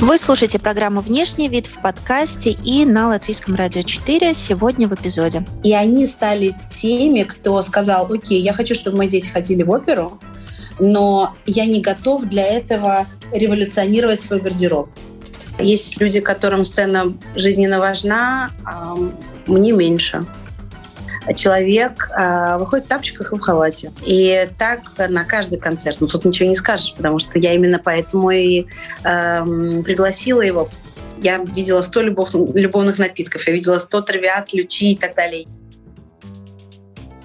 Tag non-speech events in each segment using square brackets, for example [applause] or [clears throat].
Вы слушаете программу «Внешний вид» в подкасте и на Латвийском радио 4 сегодня в эпизоде. И они стали теми, кто сказал, окей, я хочу, чтобы мои дети ходили в оперу, но я не готов для этого революционировать свой гардероб. Есть люди, которым сцена жизненно важна, а мне меньше человек э, выходит в тапочках и в халате. И так на каждый концерт. Ну, тут ничего не скажешь, потому что я именно поэтому и э, пригласила его. Я видела 100 любов, любовных напитков, я видела 100 травиат, ключи и так далее.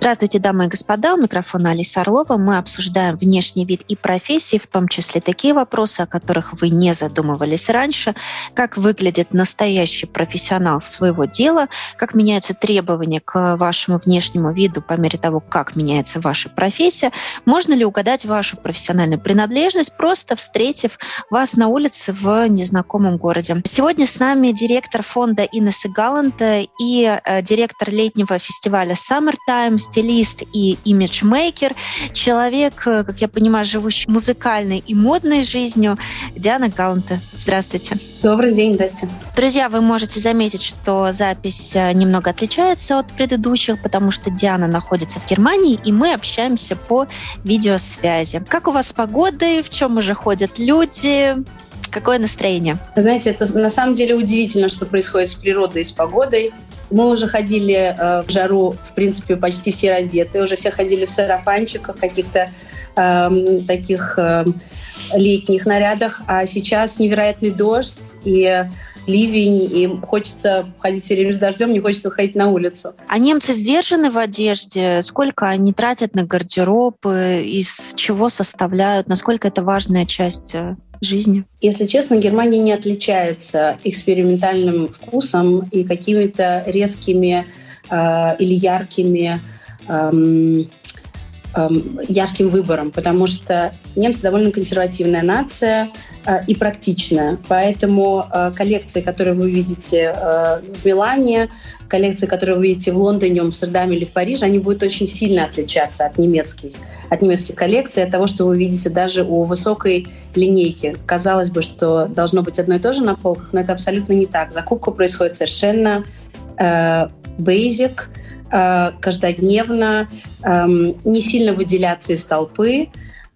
Здравствуйте, дамы и господа. У микрофона Алиса Орлова. Мы обсуждаем внешний вид и профессии, в том числе такие вопросы, о которых вы не задумывались раньше. Как выглядит настоящий профессионал своего дела, как меняются требования к вашему внешнему виду по мере того, как меняется ваша профессия. Можно ли угадать вашу профессиональную принадлежность, просто встретив вас на улице в незнакомом городе. Сегодня с нами директор фонда Инесса Галанта и э, директор летнего фестиваля Summertime стилист и имиджмейкер, человек, э, как я понимаю, живущий музыкальной и модной жизнью, Диана Галанта. Здравствуйте. Добрый день, здрасте. Друзья, вы можете заметить, что запись э, немного отличается от предыдущих, потому что Диана находится в Германии, и мы общаемся по видеосвязи. Как у вас с погодой? В чем уже ходят люди? Какое настроение? Вы знаете, это на самом деле удивительно, что происходит с природой и с погодой. Мы уже ходили э, в жару, в принципе, почти все раздеты, уже все ходили в сарафанчиках, каких-то э, таких э, летних нарядах, а сейчас невероятный дождь и ливень, и хочется ходить все время с дождем, не хочется выходить на улицу. А немцы сдержаны в одежде? Сколько они тратят на гардероб? Из чего составляют? Насколько это важная часть э, жизни? Если честно, Германия не отличается экспериментальным вкусом и какими-то резкими э, или яркими э, ярким выбором, потому что немцы довольно консервативная нация э, и практичная. Поэтому э, коллекции, которые вы видите э, в Милане, коллекции, которые вы видите в Лондоне, Амстердаме или в Париже, они будут очень сильно отличаться от немецких, от немецких коллекций, от того, что вы видите даже у высокой линейки. Казалось бы, что должно быть одно и то же на полках, но это абсолютно не так. Закупка происходит совершенно э, basic, э, каждодневно, э, не сильно выделяться из толпы,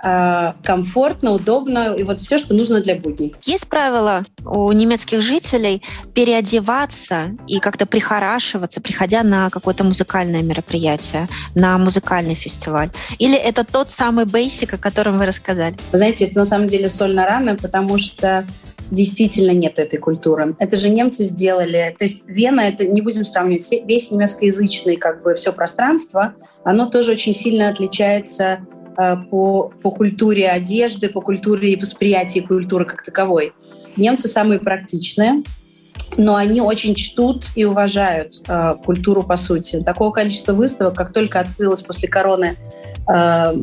э, комфортно, удобно и вот все, что нужно для будней. Есть правила у немецких жителей переодеваться и как-то прихорашиваться, приходя на какое-то музыкальное мероприятие, на музыкальный фестиваль? Или это тот самый бейсик, о котором вы рассказали? Вы знаете, это на самом деле соль на раны, потому что действительно нет этой культуры. Это же немцы сделали. То есть Вена, это не будем сравнивать, весь немецкоязычный как бы все пространство, оно тоже очень сильно отличается Э, по, по культуре одежды, по культуре и восприятии культуры как таковой. Немцы самые практичные, но они очень чтут и уважают э, культуру по сути. Такого количества выставок, как только открылось после короны э,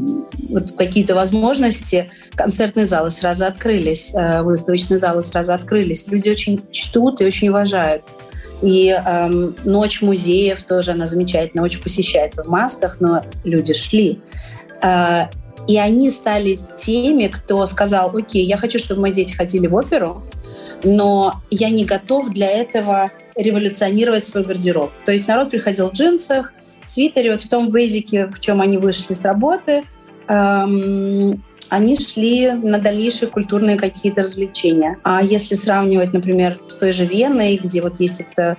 вот какие-то возможности, концертные залы сразу открылись, э, выставочные залы сразу открылись. Люди очень чтут и очень уважают. И э, ночь музеев тоже она замечательно, очень посещается в масках, но люди шли. Э, и они стали теми, кто сказал, окей, я хочу, чтобы мои дети ходили в оперу, но я не готов для этого революционировать свой гардероб. То есть народ приходил в джинсах, в свитере, вот в том бейзике, в чем они вышли с работы, эм, они шли на дальнейшие культурные какие-то развлечения. А если сравнивать, например, с той же Веной, где вот есть эта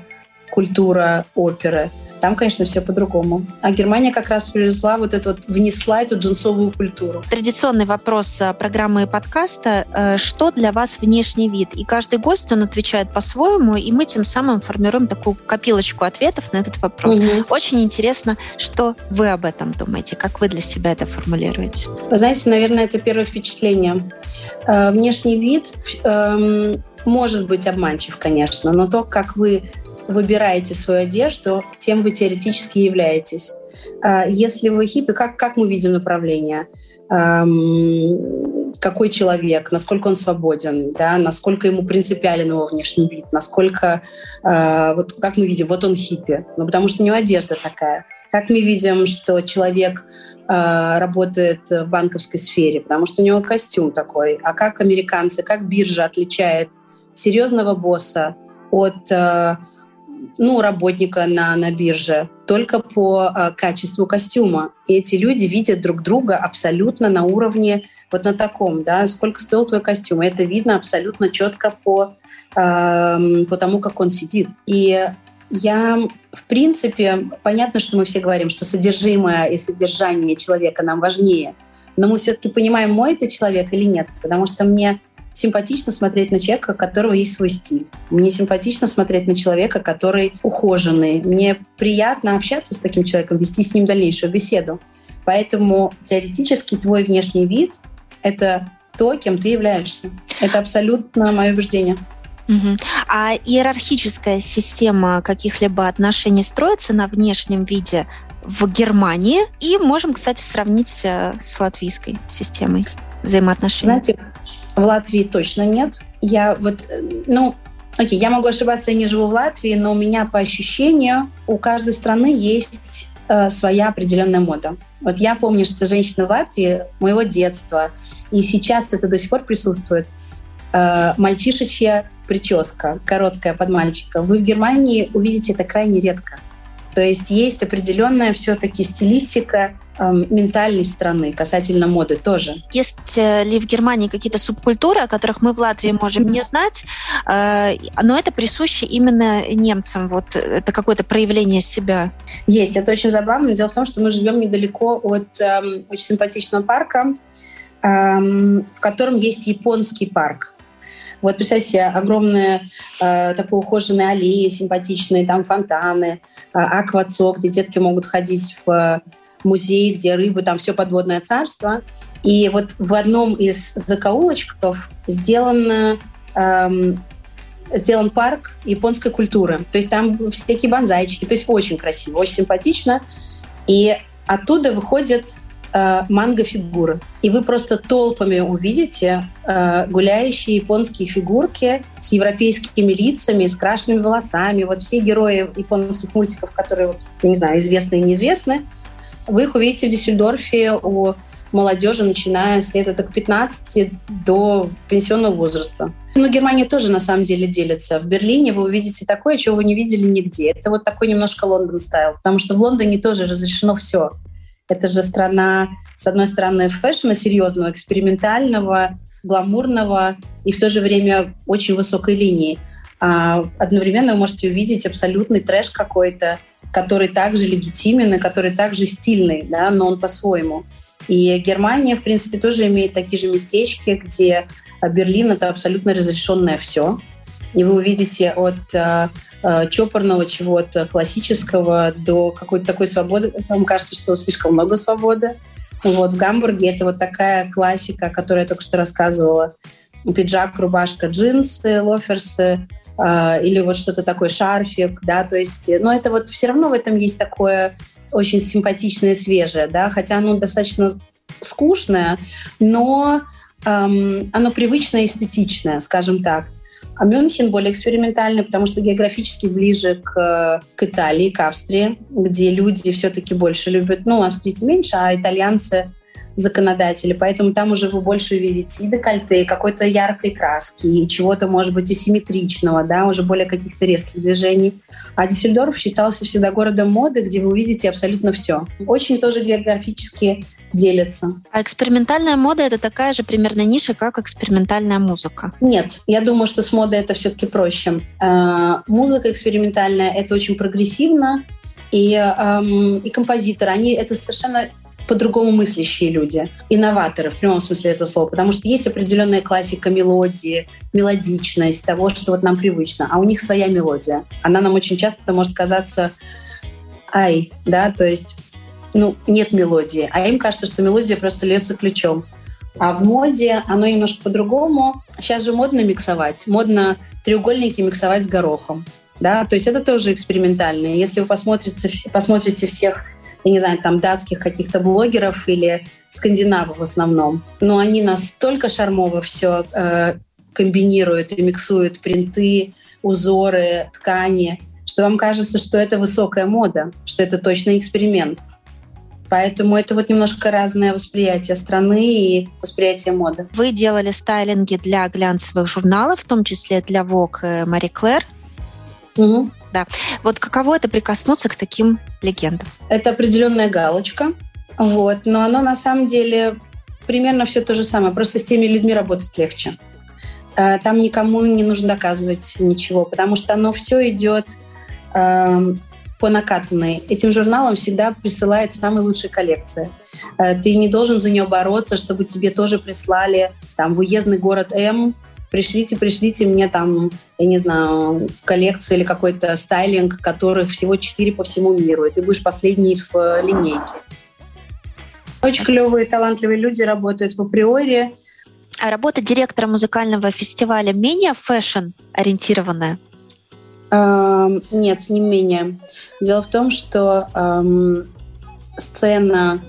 культура оперы, там, конечно, все по-другому. А Германия как раз привезла вот эту вот, внесла эту джинсовую культуру. Традиционный вопрос э, программы подкаста. Э, что для вас внешний вид? И каждый гость, он отвечает по-своему, и мы тем самым формируем такую копилочку ответов на этот вопрос. Угу. Очень интересно, что вы об этом думаете, как вы для себя это формулируете? Вы знаете, наверное, это первое впечатление. Э, внешний вид эм, может быть обманчив, конечно, но то, как вы выбираете свою одежду, тем вы теоретически являетесь. А если вы хиппи, как, как мы видим направление? какой человек, насколько он свободен, да, насколько ему принципиален его внешний вид, насколько, э, вот как мы видим, вот он хиппи, ну, потому что у него одежда такая. Как мы видим, что человек э, работает в банковской сфере, потому что у него костюм такой. А как американцы, как биржа отличает серьезного босса, от э, ну, работника на, на бирже, только по э, качеству костюма. И эти люди видят друг друга абсолютно на уровне вот на таком, да, сколько стоил твой костюм. Это видно абсолютно четко по, э, по тому, как он сидит. И я, в принципе, понятно, что мы все говорим, что содержимое и содержание человека нам важнее, но мы все-таки понимаем, мой это человек или нет, потому что мне симпатично смотреть на человека, у которого есть свой стиль. Мне симпатично смотреть на человека, который ухоженный. Мне приятно общаться с таким человеком, вести с ним дальнейшую беседу. Поэтому теоретически твой внешний вид — это то, кем ты являешься. Это абсолютно мое убеждение. Угу. А иерархическая система каких-либо отношений строится на внешнем виде в Германии и можем, кстати, сравнить э, с латвийской системой взаимоотношений. Знаете, в Латвии точно нет. Я вот, э, ну, окей, я могу ошибаться, я не живу в Латвии, но у меня по ощущению у каждой страны есть э, своя определенная мода. Вот я помню, что женщина в Латвии моего детства, и сейчас это до сих пор присутствует, э, мальчишечья прическа, короткая под мальчика. Вы в Германии увидите это крайне редко. То есть есть определенная все-таки стилистика э, ментальной страны касательно моды тоже. Есть э, ли в Германии какие-то субкультуры, о которых мы в Латвии можем не знать, э, но это присуще именно немцам? Вот это какое-то проявление себя? Есть, это очень забавно. Дело в том, что мы живем недалеко от э, очень симпатичного парка, э, в котором есть японский парк. Вот представьте себе огромные э, такой ухоженные аллеи симпатичные, там фонтаны, э, аквацок, где детки могут ходить в музей, где рыбы, там все подводное царство. И вот в одном из закоулочков сделано эм, сделан парк японской культуры. То есть там всякие банзайчики, то есть очень красиво, очень симпатично. И оттуда выходят э, манго-фигуры. И вы просто толпами увидите э, гуляющие японские фигурки с европейскими лицами, с крашенными волосами. Вот все герои японских мультиков, которые, вот, не знаю, известны и неизвестны, вы их увидите в Дюссельдорфе у молодежи, начиная с лет от 15 до пенсионного возраста. Но Германия тоже на самом деле делится. В Берлине вы увидите такое, чего вы не видели нигде. Это вот такой немножко Лондон style, потому что в Лондоне тоже разрешено все. Это же страна, с одной стороны, fashion а серьезного, экспериментального, гламурного и в то же время очень высокой линии. А одновременно вы можете увидеть абсолютный трэш какой-то, который также легитимен и который также стильный, да, но он по-своему. И Германия, в принципе, тоже имеет такие же местечки, где Берлин — это абсолютно разрешенное все. И вы увидите от э, э, чопорного чего-то классического до какой-то такой свободы. Вам кажется, что слишком много свободы. Вот в Гамбурге это вот такая классика, о которой я только что рассказывала. Пиджак, рубашка, джинсы, лоферсы э, или вот что-то такое, шарфик, да, то есть, но это вот все равно в этом есть такое очень симпатичное свежее, да, хотя оно достаточно скучное, но эм, оно привычное эстетичное, скажем так. А Мюнхен более экспериментальный, потому что географически ближе к, к Италии, к Австрии, где люди все-таки больше любят, ну, австрийцы меньше, а итальянцы законодатели, поэтому там уже вы больше видите и декольте, и какой-то яркой краски, и чего-то, может быть, асимметричного, да, уже более каких-то резких движений. А Дюссельдорф считался всегда городом моды, где вы увидите абсолютно все. Очень тоже географически делятся. А экспериментальная мода — это такая же примерно ниша, как экспериментальная музыка? Нет, я думаю, что с модой это все-таки проще. Э, музыка экспериментальная — это очень прогрессивно, и, эм, и композиторы, они это совершенно по-другому мыслящие люди, инноваторы в прямом смысле этого слова, потому что есть определенная классика мелодии, мелодичность того, что вот нам привычно, а у них своя мелодия. Она нам очень часто может казаться ай, да, то есть ну, нет мелодии, а им кажется, что мелодия просто льется ключом. А в моде оно немножко по-другому. Сейчас же модно миксовать. Модно треугольники миксовать с горохом. Да, то есть это тоже экспериментально. Если вы посмотрите, посмотрите всех, я не знаю, там датских каких-то блогеров или скандинавов в основном, но они настолько шармово все э, комбинируют и миксуют принты, узоры, ткани, что вам кажется, что это высокая мода, что это точно эксперимент. Поэтому это вот немножко разное восприятие страны и восприятие моды. Вы делали стайлинги для глянцевых журналов, в том числе для Vogue и Marie Claire. Угу. Да. Вот каково это прикоснуться к таким легендам? Это определенная галочка. Вот. Но оно на самом деле примерно все то же самое. Просто с теми людьми работать легче. Э, там никому не нужно доказывать ничего, потому что оно все идет эм, по накатанной. Этим журналам всегда присылает самые лучшие коллекции. Э, ты не должен за нее бороться, чтобы тебе тоже прислали там в уездный город М пришлите, пришлите мне там, я не знаю, коллекцию или какой-то стайлинг, которых всего четыре по всему миру, и ты будешь последний в э, линейке. Очень клевые, талантливые люди работают в априори. А работа директора музыкального фестиваля менее фэшн-ориентированная? Эм, нет, не менее. Дело в том, что эм, сцена...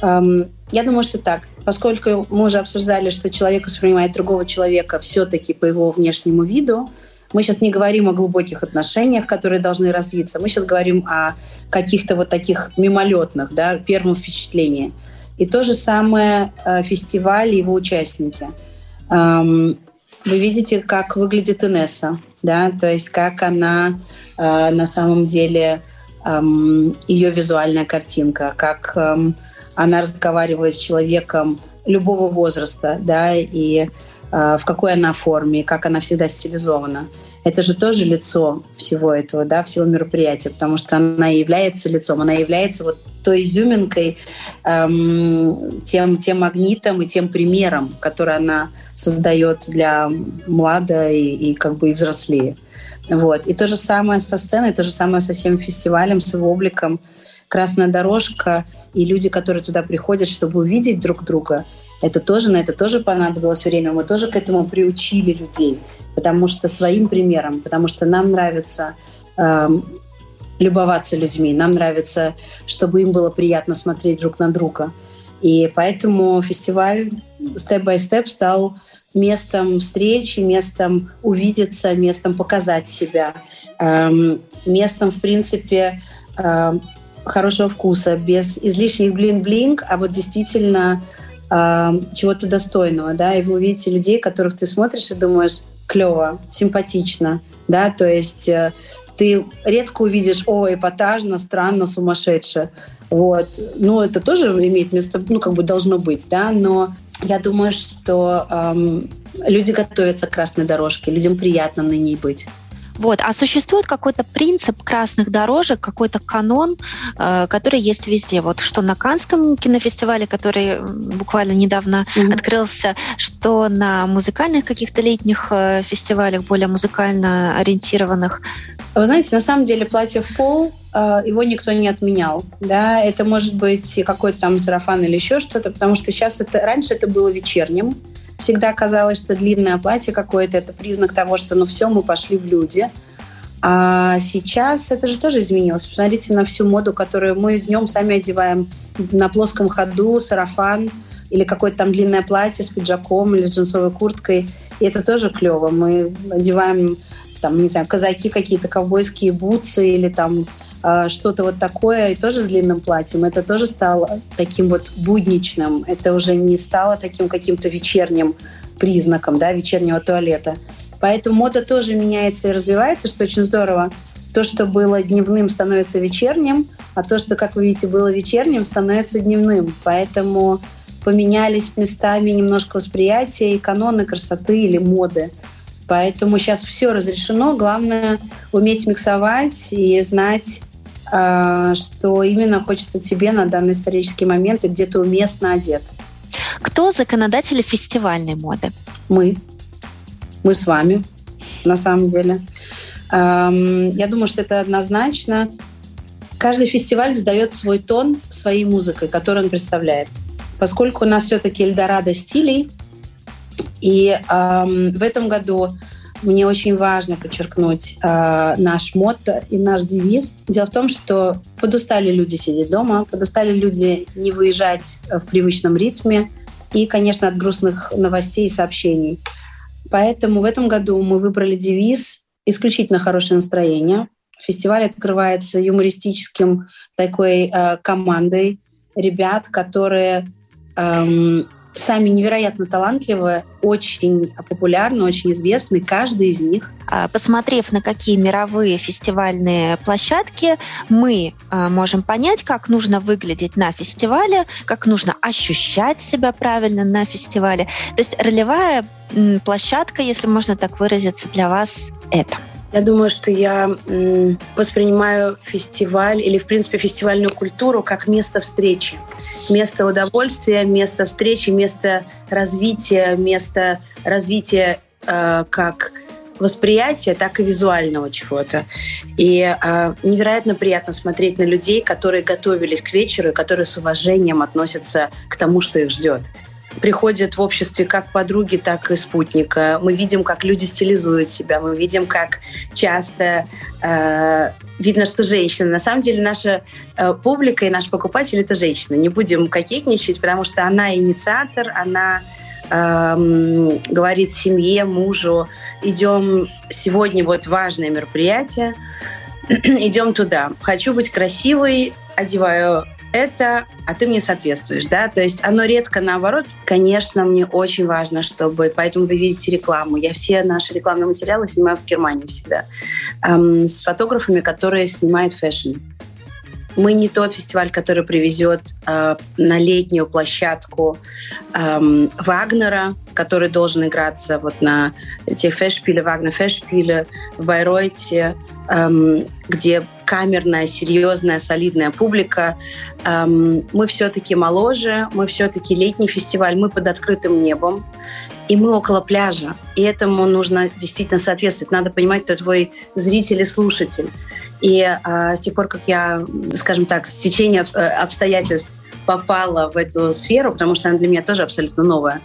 Эм, я думаю, что так. Поскольку мы уже обсуждали, что человек воспринимает другого человека все-таки по его внешнему виду, мы сейчас не говорим о глубоких отношениях, которые должны развиться. Мы сейчас говорим о каких-то вот таких мимолетных, да, первом впечатлении. И то же самое э, фестиваль и его участники. Эм, вы видите, как выглядит Инесса, да, то есть как она э, на самом деле эм, ее визуальная картинка, как эм, она разговаривает с человеком любого возраста, да, и э, в какой она форме, как она всегда стилизована это же тоже лицо всего этого, да, всего мероприятия, потому что она является лицом, она является вот той изюминкой, эм, тем, тем магнитом и тем примером, который она создает для млада и, и как бы и взрослее. Вот. И то же самое со сценой, то же самое со всем фестивалем, с его обликом. Красная дорожка и люди, которые туда приходят, чтобы увидеть друг друга, это тоже, на это тоже понадобилось время. Мы тоже к этому приучили людей потому что своим примером, потому что нам нравится э, любоваться людьми, нам нравится, чтобы им было приятно смотреть друг на друга. И поэтому фестиваль степ-бай-степ стал местом встречи, местом увидеться, местом показать себя, эм, местом, в принципе, э, хорошего вкуса, без излишних блин-блинг, а вот действительно э, чего-то достойного, да, и вы увидите людей, которых ты смотришь и думаешь, клево, симпатично, да, то есть э, ты редко увидишь, о, эпатажно, странно, сумасшедше. Вот. Ну, это тоже имеет место, ну, как бы должно быть, да, но я думаю, что эм, люди готовятся к красной дорожке, людям приятно на ней быть. Вот. А существует какой-то принцип красных дорожек, какой-то канон, э, который есть везде. Вот что на Канском кинофестивале, который буквально недавно mm-hmm. открылся, что на музыкальных каких-то летних э, фестивалях, более музыкально ориентированных. Вы знаете, на самом деле платье в пол э, его никто не отменял. Да? Это может быть какой-то там сарафан или еще что-то, потому что сейчас это раньше это было вечерним, всегда казалось, что длинное платье какое-то это признак того, что ну все, мы пошли в люди. А сейчас это же тоже изменилось. Посмотрите на всю моду, которую мы днем сами одеваем на плоском ходу, сарафан или какое-то там длинное платье с пиджаком или с джинсовой курткой. И это тоже клево. Мы одеваем там, не знаю, казаки какие-то, ковбойские бутсы или там что-то вот такое, и тоже с длинным платьем, это тоже стало таким вот будничным. Это уже не стало таким каким-то вечерним признаком, да, вечернего туалета. Поэтому мода тоже меняется и развивается, что очень здорово. То, что было дневным, становится вечерним, а то, что, как вы видите, было вечерним, становится дневным. Поэтому поменялись местами немножко восприятия и каноны красоты или моды. Поэтому сейчас все разрешено. Главное уметь миксовать и знать, а, что именно хочется тебе на данный исторический момент и где ты уместно одет. Кто законодатели фестивальной моды? Мы. Мы с вами, на самом деле. Я думаю, что это однозначно. Каждый фестиваль задает свой тон своей музыкой, которую он представляет. Поскольку у нас все-таки Эльдорадо стилей, и в этом году мне очень важно подчеркнуть э, наш мотто и наш девиз. Дело в том, что подустали люди сидеть дома, подустали люди не выезжать в привычном ритме и, конечно, от грустных новостей и сообщений. Поэтому в этом году мы выбрали девиз «Исключительно хорошее настроение». Фестиваль открывается юмористическим такой э, командой ребят, которые эм, сами невероятно талантливые, очень популярны, очень известны, каждый из них. А, посмотрев на какие мировые фестивальные площадки, мы а, можем понять, как нужно выглядеть на фестивале, как нужно ощущать себя правильно на фестивале. То есть ролевая площадка, если можно так выразиться, для вас это. Я думаю, что я воспринимаю фестиваль или, в принципе, фестивальную культуру как место встречи. Место удовольствия, место встречи, место развития, место развития э, как восприятия, так и визуального чего-то. И э, невероятно приятно смотреть на людей, которые готовились к вечеру, которые с уважением относятся к тому, что их ждет приходят в обществе как подруги, так и спутника. Мы видим, как люди стилизуют себя, мы видим, как часто э, видно, что женщины. На самом деле наша э, публика и наш покупатель — это женщина. Не будем кокетничать, потому что она инициатор, она э, говорит семье, мужу, идем сегодня вот важное мероприятие, [clears throat] идем туда. Хочу быть красивой, одеваю это, а ты мне соответствуешь, да, то есть оно редко наоборот. Конечно, мне очень важно, чтобы, поэтому вы видите рекламу. Я все наши рекламные материалы снимаю в Германии всегда эм, с фотографами, которые снимают fashion. Мы не тот фестиваль, который привезет э, на летнюю площадку э, Вагнера, который должен играться вот на этих Festspiele, Wagner Festspiele в Байройте, э, где камерная, серьезная, солидная публика. Эм, мы все-таки моложе, мы все-таки летний фестиваль, мы под открытым небом, и мы около пляжа. И этому нужно действительно соответствовать. Надо понимать, кто твой зритель и слушатель. И э, с тех пор, как я, скажем так, в течение обстоятельств попала в эту сферу, потому что она для меня тоже абсолютно новая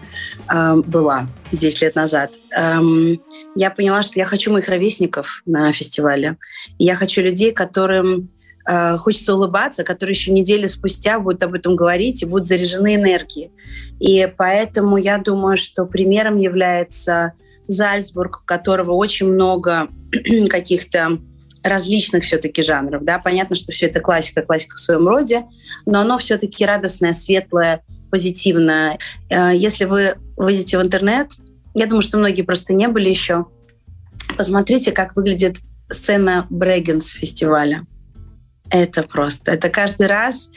э, была 10 лет назад, эм, я поняла, что я хочу моих ровесников на фестивале. Я хочу людей, которым э, хочется улыбаться, которые еще недели спустя будут об этом говорить и будут заряжены энергией. И поэтому я думаю, что примером является Зальцбург, у которого очень много [clears throat] каких-то различных все-таки жанров. Да? Понятно, что все это классика, классика в своем роде, но оно все-таки радостное, светлое, позитивное. Э, если вы выйдете в интернет, я думаю, что многие просто не были еще, посмотрите, как выглядит сцена Брэггенс фестиваля. Это просто. Это каждый раз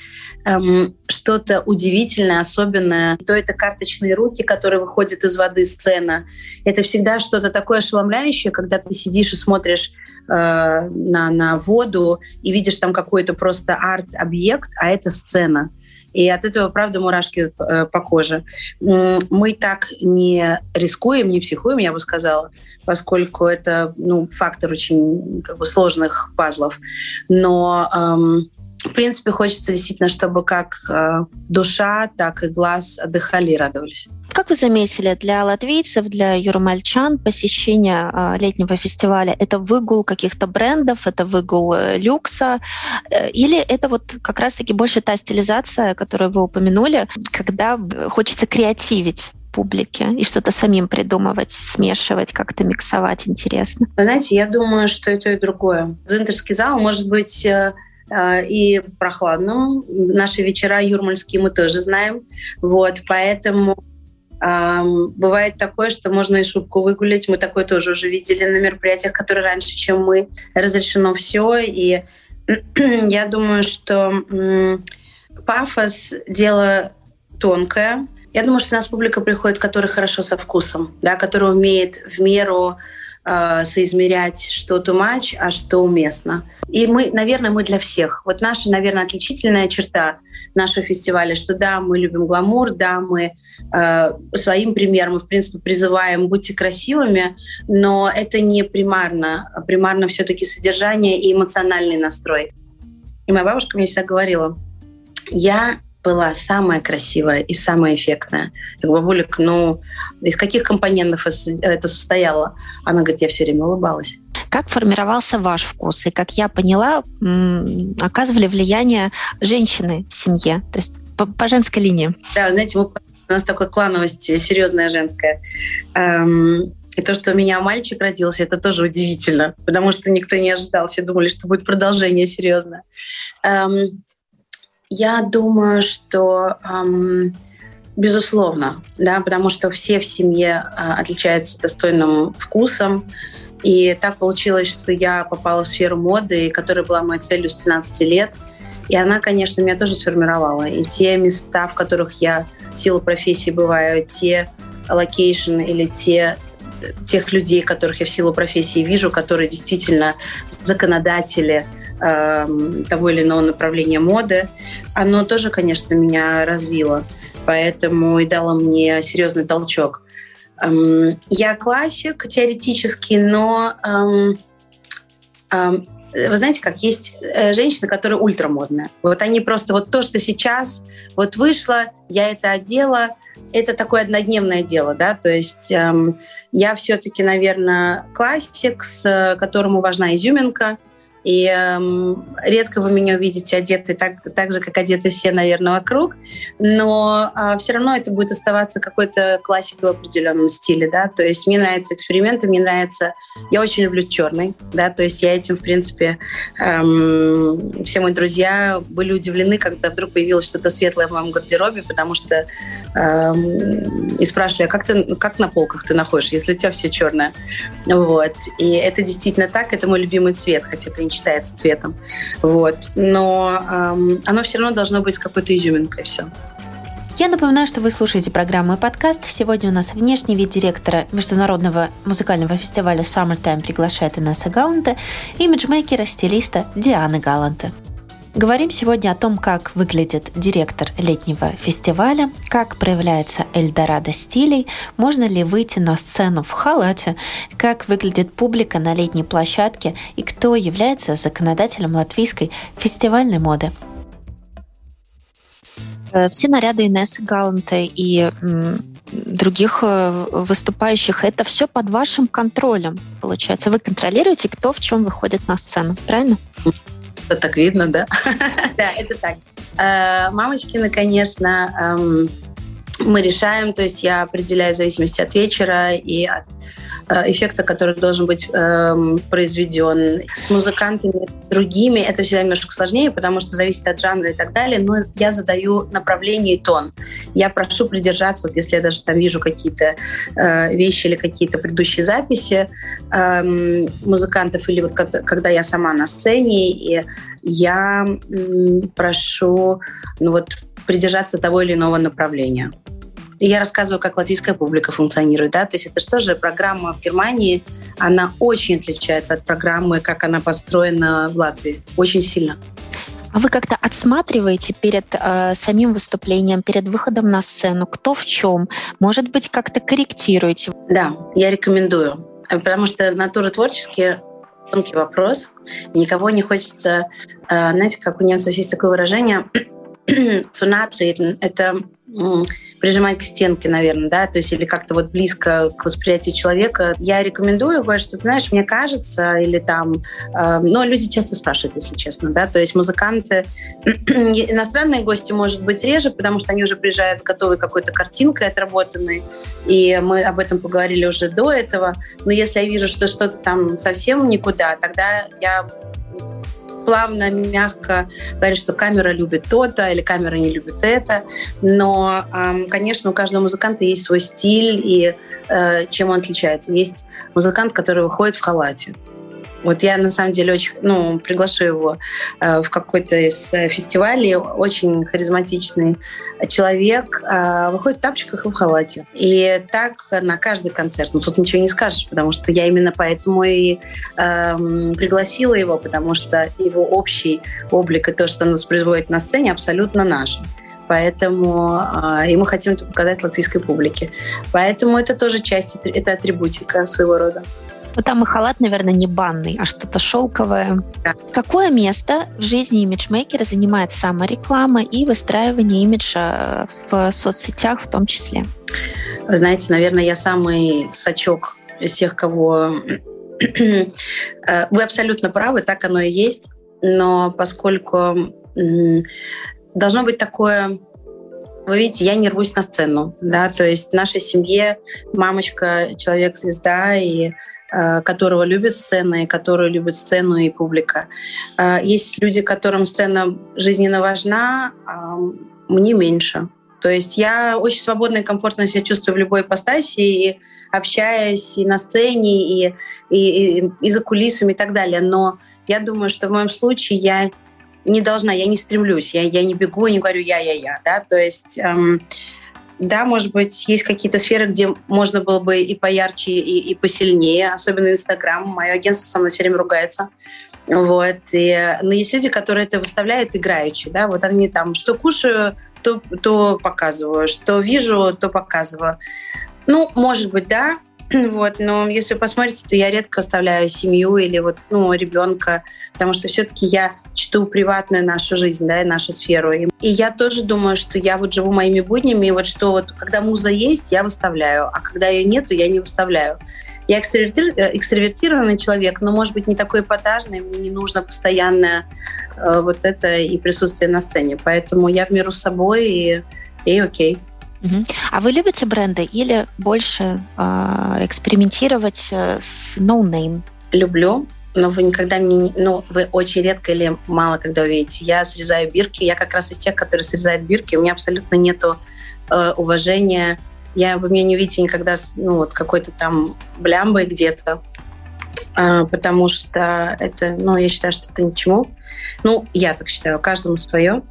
эм, что-то удивительное, особенное. То это карточные руки, которые выходят из воды сцена. Это всегда что-то такое ошеломляющее, когда ты сидишь и смотришь Э, на, на воду и видишь там какой-то просто арт-объект, а это сцена. И от этого, правда, мурашки э, по коже. Мы так не рискуем, не психуем, я бы сказала, поскольку это ну, фактор очень как бы, сложных пазлов. Но эм, в принципе, хочется действительно, чтобы как э, душа, так и глаз отдыхали и радовались. Как вы заметили, для латвийцев, для юрмальчан посещение э, летнего фестиваля — это выгул каких-то брендов, это выгул э, люкса, или это вот как раз-таки больше та стилизация, которую вы упомянули, когда хочется креативить? публике и что-то самим придумывать, смешивать, как-то миксовать интересно? Вы знаете, я думаю, что это и другое. Зинтерский зал может быть и прохладным. Наши вечера юрмальские мы тоже знаем. Вот, поэтому Бывает такое, что можно и шубку выгулять. Мы такое тоже уже видели на мероприятиях, которые раньше, чем мы. Разрешено все. И [clears throat] я думаю, что пафос — дело тонкое. Я думаю, что у нас публика приходит, которая хорошо со вкусом, да, которая умеет в меру э, соизмерять, что too much, а что уместно. И мы, наверное, мы для всех. Вот наша, наверное, отличительная черта нашего фестиваля, что да, мы любим гламур, да, мы э, своим примером, в принципе, призываем будьте красивыми, но это не примарно. Примарно все-таки содержание и эмоциональный настрой. И моя бабушка мне всегда говорила, я была самая красивая и самая эффектная. Я говорю, бабулик, ну, из каких компонентов это состояло? Она говорит, я все время улыбалась. Как формировался ваш вкус? И, как я поняла, оказывали влияние женщины в семье, то есть по, по женской линии. Да, знаете, у нас такая клановость серьезная женская. Эм, и то, что у меня мальчик родился, это тоже удивительно, потому что никто не ожидал. Все думали, что будет продолжение серьезное. Эм, Я думаю, что эм, безусловно, да, потому что все в семье э, отличаются достойным вкусом. И так получилось, что я попала в сферу моды, которая была моей целью с 13 лет. И она, конечно, меня тоже сформировала. И те места, в которых я в силу профессии бываю, те location или те тех людей, которых я в силу профессии вижу, которые действительно законодатели э, того или иного направления моды, оно тоже, конечно, меня развило. Поэтому и дало мне серьезный толчок. Эм, я классик теоретически, но эм, эм, вы знаете, как есть э, женщины, которые ультрамодные. Вот они просто вот то, что сейчас вот вышло, я это одела, это такое однодневное дело, да, то есть эм, я все-таки, наверное, классик, с которому важна изюминка, и эм, редко вы меня увидите одетой так, так же, как одеты все, наверное, вокруг. Но э, все равно это будет оставаться какой-то классикой в определенном стиле. Да? То есть мне нравятся эксперименты, мне нравится... Я очень люблю черный. Да? То есть я этим, в принципе... Эм, все мои друзья были удивлены, когда вдруг появилось что-то светлое в моем гардеробе, потому что эм, и спрашивали, а как, ты, как на полках ты находишь, если у тебя все черное? Вот. И это действительно так, это мой любимый цвет, хотя это считается цветом. Вот. Но эм, оно все равно должно быть с какой-то изюминкой все. Я напоминаю, что вы слушаете программу и подкаст. Сегодня у нас внешний вид директора Международного музыкального фестиваля Summertime приглашает Инесса Галанта, имиджмейкера, стилиста Дианы Галанта. Говорим сегодня о том, как выглядит директор летнего фестиваля, как проявляется Эльдорадо стилей, можно ли выйти на сцену в халате, как выглядит публика на летней площадке и кто является законодателем латвийской фестивальной моды. Э, все наряды Инессы Галанта и других э, выступающих, это все под вашим контролем, получается. Вы контролируете, кто в чем выходит на сцену, правильно? Это так видно, да? Да, это так. Э, Мамочкины, конечно, эм, мы решаем, то есть я определяю в зависимости от вечера и от э, эффекта, который должен быть э, произведен. С музыкантами другими это всегда немножко сложнее, потому что зависит от жанра и так далее, но я задаю направление и тон. Я прошу придержаться, вот если я даже там вижу какие-то э, вещи или какие-то предыдущие записи э, музыкантов, или вот когда я сама на сцене, и я э, прошу ну вот придержаться того или иного направления. И я рассказываю, как латвийская публика функционирует. Да? То есть это же, программа в Германии, она очень отличается от программы, как она построена в Латвии. Очень сильно. А вы как-то отсматриваете перед э, самим выступлением, перед выходом на сцену, кто в чем? Может быть, как-то корректируете? Да, я рекомендую. Потому что натура творческие тонкий вопрос. Никого не хочется... Э, знаете, как у немцев есть такое выражение [clears throat] цунатрeden, это прижимать к стенке, наверное, да, то есть или как-то вот близко к восприятию человека. Я рекомендую, говорю, что, ты знаешь, мне кажется, или там, э, но люди часто спрашивают, если честно, да, то есть музыканты, [clears throat] иностранные гости, может быть, реже, потому что они уже приезжают с готовой какой-то картинкой отработанной, и мы об этом поговорили уже до этого, но если я вижу, что что-то там совсем никуда, тогда я плавно, мягко говорит, что камера любит то-то или камера не любит это. Но, конечно, у каждого музыканта есть свой стиль и э, чем он отличается. Есть музыкант, который выходит в халате. Вот я на самом деле очень, ну, приглашу его э, в какой-то из э, фестивалей. Очень харизматичный человек. Э, выходит в тапочках и в халате. И так на каждый концерт. Ну, тут ничего не скажешь, потому что я именно поэтому и э, пригласила его, потому что его общий облик и то, что он воспроизводит на сцене, абсолютно наш поэтому э, и мы хотим это показать латвийской публике. Поэтому это тоже часть, это атрибутика своего рода. Ну, там и халат, наверное, не банный, а что-то шелковое. Да. Какое место в жизни имиджмейкера занимает самореклама и выстраивание имиджа в соцсетях в том числе? Вы знаете, наверное, я самый сачок из тех, кого... Э, вы абсолютно правы, так оно и есть, но поскольку должно быть такое вы видите, я не рвусь на сцену, да, то есть в нашей семье мамочка человек-звезда, и э, которого любят сцены, которые любят сцену и публика. Э, есть люди, которым сцена жизненно важна, а мне меньше. То есть я очень свободно и комфортно себя чувствую в любой ипостаси, и общаясь и на сцене, и, и, и, и за кулисами и так далее. Но я думаю, что в моем случае я не должна, я не стремлюсь, я, я не бегу, не говорю я-я-я. Да? То есть... Эм, да, может быть, есть какие-то сферы, где можно было бы и поярче, и, и посильнее, особенно Инстаграм. Мое агентство со мной все время ругается. Вот. И, но есть люди, которые это выставляют играючи. Да? Вот они там, что кушаю, то, то показываю, что вижу, то показываю. Ну, может быть, да, [clears throat] вот, но если вы посмотрите, то я редко оставляю семью или вот, ну, ребенка, потому что все-таки я чту приватную нашу жизнь, да, и нашу сферу. И, я тоже думаю, что я вот живу моими буднями, и вот что вот, когда муза есть, я выставляю, а когда ее нету, я не выставляю. Я экстравертир, э, экстравертированный человек, но, может быть, не такой эпатажный, мне не нужно постоянное э, вот это и присутствие на сцене. Поэтому я в миру с собой, и, и окей. А вы любите бренды или больше э, экспериментировать с no-name? Люблю, но вы никогда не, ну, вы очень редко или мало когда увидите. Я срезаю бирки, я как раз из тех, которые срезают бирки, у меня абсолютно нету э, уважения я, вы меня не увидите никогда ну, вот какой-то там блямбой где-то, а, потому что это, ну, я считаю, что это ничему. Ну, я так считаю, каждому свое.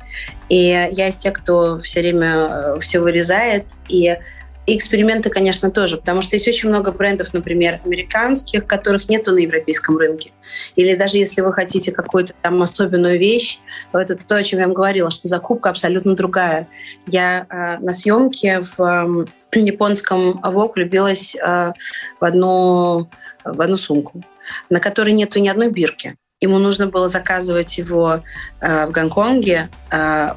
И я из тех, кто все время э, все вырезает, и и эксперименты, конечно, тоже, потому что есть очень много брендов, например, американских, которых нету на европейском рынке. Или даже если вы хотите какую-то там особенную вещь, вот это то, о чем я вам говорила, что закупка абсолютно другая. Я э, на съемке в э, японском ВОК влюбилась э, в, одну, в одну сумку, на которой нету ни одной бирки. Ему нужно было заказывать его э, в Гонконге, э,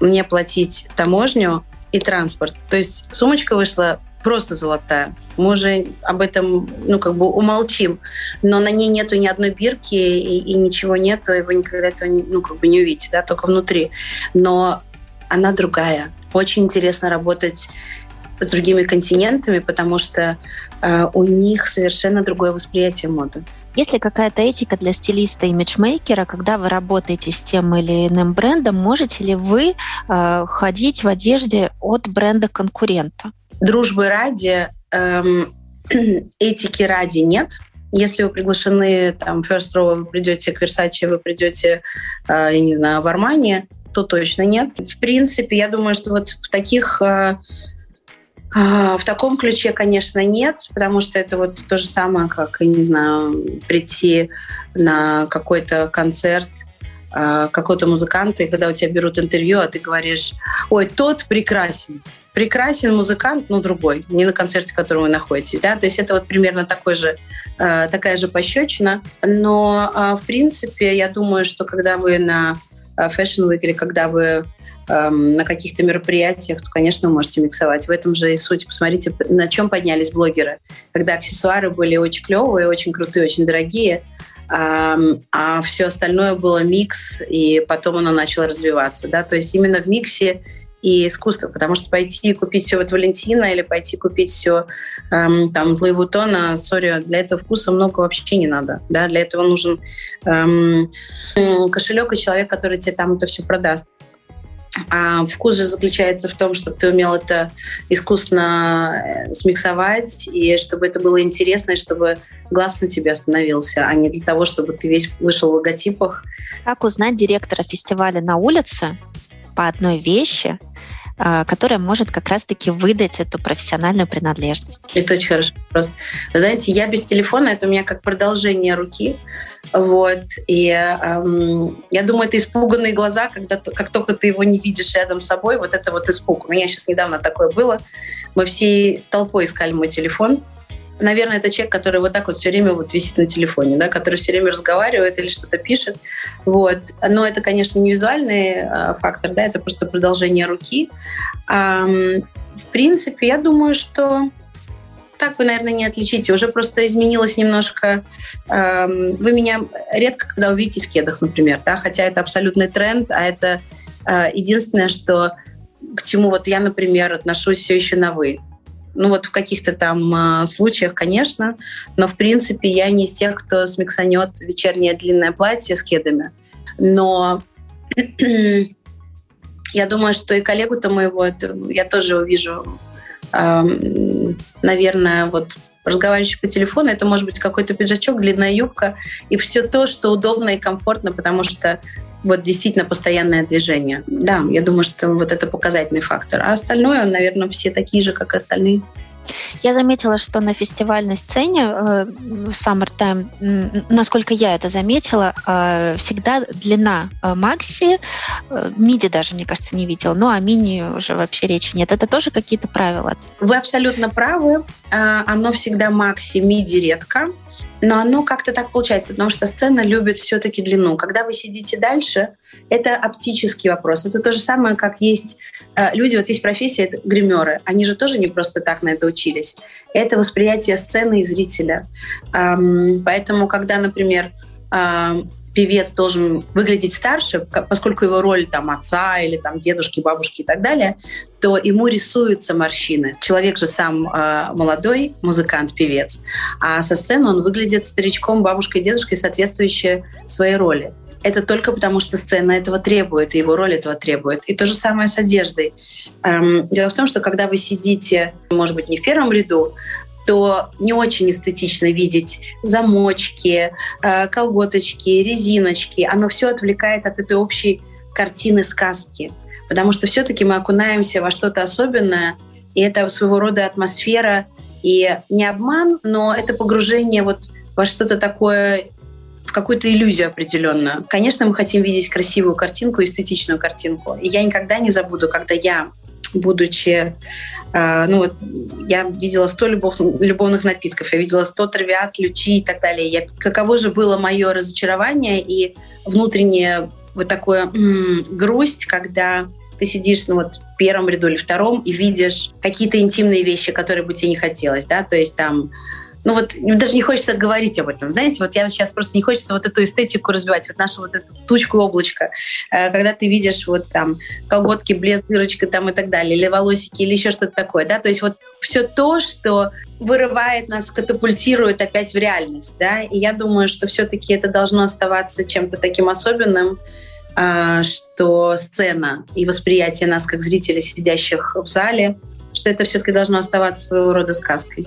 мне платить таможню, и транспорт. То есть сумочка вышла просто золотая. Мы уже об этом, ну, как бы умолчим. Но на ней нету ни одной бирки и, и ничего нету, и вы никогда этого, не, ну, как бы не увидите, да, только внутри. Но она другая. Очень интересно работать с другими континентами, потому что э, у них совершенно другое восприятие моды. Есть ли какая-то этика для стилиста и имиджмейкера, когда вы работаете с тем или иным брендом, можете ли вы э, ходить в одежде от бренда конкурента? Дружбы ради, эм, [clears throat] этики ради нет. Если вы приглашены там First Row, вы придете к Versace, вы придете, э, я не знаю, в Армани, то точно нет. В принципе, я думаю, что вот в таких э, в таком ключе, конечно, нет, потому что это вот то же самое, как, не знаю, прийти на какой-то концерт а, какого-то музыканта, и когда у тебя берут интервью, а ты говоришь, ой, тот прекрасен. Прекрасен музыкант, но другой, не на концерте, в котором вы находитесь. Да? То есть это вот примерно такой же, а, такая же пощечина. Но, в принципе, я думаю, что когда вы на Fashion Week или когда вы эм, на каких-то мероприятиях, то, конечно, вы можете миксовать. В этом же и суть. Посмотрите, на чем поднялись блогеры. Когда аксессуары были очень клевые, очень крутые, очень дорогие, эм, а все остальное было микс, и потом оно начало развиваться. Да? То есть именно в миксе и искусство, потому что пойти купить все от Валентина или пойти купить все эм, там Луи Вутона, сори, для этого вкуса много вообще не надо, да, для этого нужен эм, кошелек и человек, который тебе там это все продаст. А вкус же заключается в том, чтобы ты умел это искусно э, смиксовать, и чтобы это было интересно, и чтобы глаз на тебе остановился, а не для того, чтобы ты весь вышел в логотипах. Как узнать директора фестиваля на улице по одной вещи, которая может как раз-таки выдать эту профессиональную принадлежность? Это очень хороший вопрос. Вы знаете, я без телефона, это у меня как продолжение руки. Вот. И эм, я думаю, это испуганные глаза, когда как только ты его не видишь рядом с собой, вот это вот испуг. У меня сейчас недавно такое было. Мы всей толпой искали мой телефон, наверное, это человек, который вот так вот все время вот висит на телефоне, да, который все время разговаривает или что-то пишет. Вот. Но это, конечно, не визуальный э, фактор, да, это просто продолжение руки. В принципе, я думаю, что так вы, наверное, не отличите. Уже просто изменилось немножко. Вы меня редко когда увидите в кедах, например, да, хотя это абсолютный тренд, а это э, единственное, что к чему вот я, например, отношусь все еще на «вы». Ну вот в каких-то там э, случаях, конечно, но в принципе я не из тех, кто смиксанет вечернее длинное платье с кедами. Но [clears throat] я думаю, что и коллегу-то моего это, я тоже увижу, э, наверное, вот разговаривающий по телефону, это может быть какой-то пиджачок, длинная юбка и все то, что удобно и комфортно, потому что вот действительно постоянное движение. Да, я думаю, что вот это показательный фактор. А остальное, наверное, все такие же, как и остальные. Я заметила, что на фестивальной сцене э, Summertime, насколько я это заметила, э, всегда длина э, макси, миди даже, мне кажется, не видела, ну а мини уже вообще речи нет. Это тоже какие-то правила? Вы абсолютно правы. Оно всегда макси, миди редко. Но оно как-то так получается, потому что сцена любит все-таки длину. Когда вы сидите дальше, это оптический вопрос. Это то же самое, как есть э, люди, вот есть профессия, это гримеры. Они же тоже не просто так на это учились. Это восприятие сцены и зрителя. Поэтому, когда, например, певец должен выглядеть старше, поскольку его роль там отца или там дедушки, бабушки и так далее, то ему рисуются морщины. Человек же сам э, молодой музыкант, певец, а со сцены он выглядит старичком, бабушкой, дедушкой, соответствующие своей роли. Это только потому, что сцена этого требует, и его роль этого требует. И то же самое с одеждой. Эм, дело в том, что когда вы сидите, может быть, не в первом ряду, то не очень эстетично видеть замочки, э, колготочки, резиночки. Оно все отвлекает от этой общей картины сказки. Потому что все-таки мы окунаемся во что-то особенное, и это своего рода атмосфера и не обман, но это погружение вот во что-то такое в какую-то иллюзию определенную. Конечно, мы хотим видеть красивую картинку, эстетичную картинку. И я никогда не забуду, когда я будучи... Э, ну вот я видела сто любов, любовных напитков, я видела сто травиат, лючи и так далее. Я, каково же было мое разочарование и внутреннее вот такое м-м, грусть, когда ты сидишь ну, вот, в первом ряду или втором и видишь какие-то интимные вещи, которые бы тебе не хотелось, да, то есть там ну вот даже не хочется говорить об этом. Знаете, вот я сейчас просто не хочется вот эту эстетику разбивать, вот нашу вот эту тучку облачко, э, когда ты видишь вот там колготки, блеск, дырочка там и так далее, или волосики, или еще что-то такое, да, то есть вот все то, что вырывает нас, катапультирует опять в реальность, да, и я думаю, что все-таки это должно оставаться чем-то таким особенным, э, что сцена и восприятие нас как зрителей, сидящих в зале, что это все-таки должно оставаться своего рода сказкой.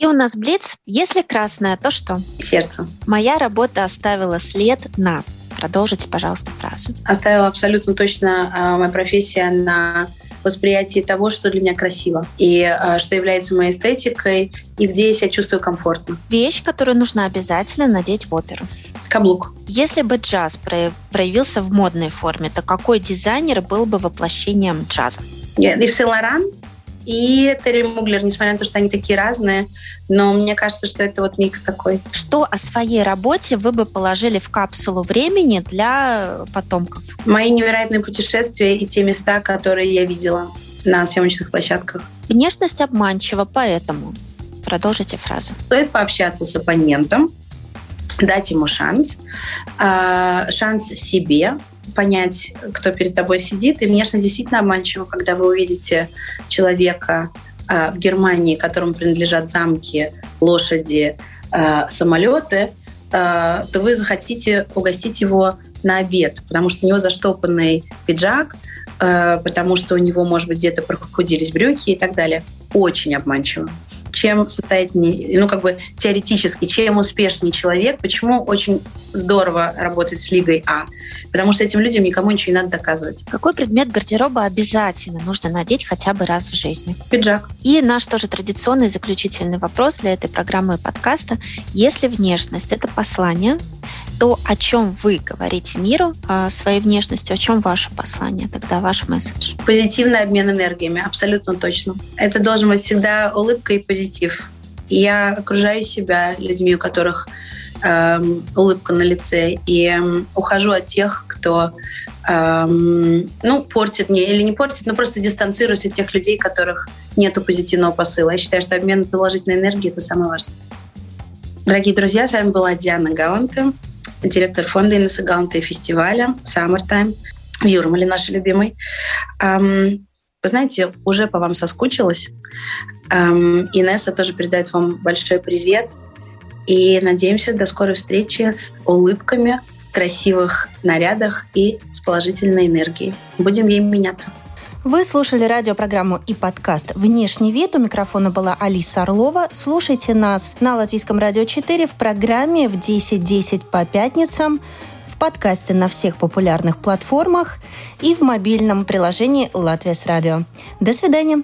И у нас блиц. Если красное, то что? Сердце. Моя работа оставила след на... Продолжите, пожалуйста, фразу. Оставила абсолютно точно э, моя профессия на восприятии того, что для меня красиво, и э, что является моей эстетикой, и где я себя чувствую комфортно. Вещь, которую нужно обязательно надеть в оперу. Каблук. Если бы джаз проявился в модной форме, то какой дизайнер был бы воплощением джаза? Ив Сен и Терри Муглер, несмотря на то, что они такие разные, но мне кажется, что это вот микс такой. Что о своей работе вы бы положили в капсулу времени для потомков? Мои невероятные путешествия и те места, которые я видела на съемочных площадках. Внешность обманчива, поэтому продолжите фразу. Стоит пообщаться с оппонентом, дать ему шанс, а, шанс себе, понять, кто перед тобой сидит. И внешность действительно обманчиво, когда вы увидите человека э, в Германии, которому принадлежат замки, лошади, э, самолеты, э, то вы захотите угостить его на обед, потому что у него заштопанный пиджак, э, потому что у него, может быть, где-то прохудились брюки и так далее. Очень обманчиво чем состоятельнее, ну, как бы теоретически, чем успешнее человек, почему очень здорово работать с Лигой А? Потому что этим людям никому ничего не надо доказывать. Какой предмет гардероба обязательно нужно надеть хотя бы раз в жизни? Пиджак. И наш тоже традиционный заключительный вопрос для этой программы и подкаста. Если внешность — это послание, то, о чем вы говорите миру о своей внешности, о чем ваше послание, тогда ваш месседж? Позитивный обмен энергиями, абсолютно точно. Это должен быть всегда улыбка и позитив. я окружаю себя людьми, у которых эм, улыбка на лице, и эм, ухожу от тех, кто эм, ну, портит мне или не портит, но просто дистанцируюсь от тех людей, которых нету позитивного посыла. Я считаю, что обмен положительной энергией – это самое важное. Дорогие друзья, с вами была Диана Галанте директор фонда Инесса Галанта и фестиваля Summertime в Юрмале, нашей любимой. Вы знаете, уже по вам соскучилась. Инесса тоже передает вам большой привет. И надеемся до скорой встречи с улыбками, красивых нарядах и с положительной энергией. Будем ей меняться. Вы слушали радиопрограмму и подкаст «Внешний вид». У микрофона была Алиса Орлова. Слушайте нас на Латвийском радио 4 в программе в 10.10 по пятницам, в подкасте на всех популярных платформах и в мобильном приложении «Латвия с радио». До свидания.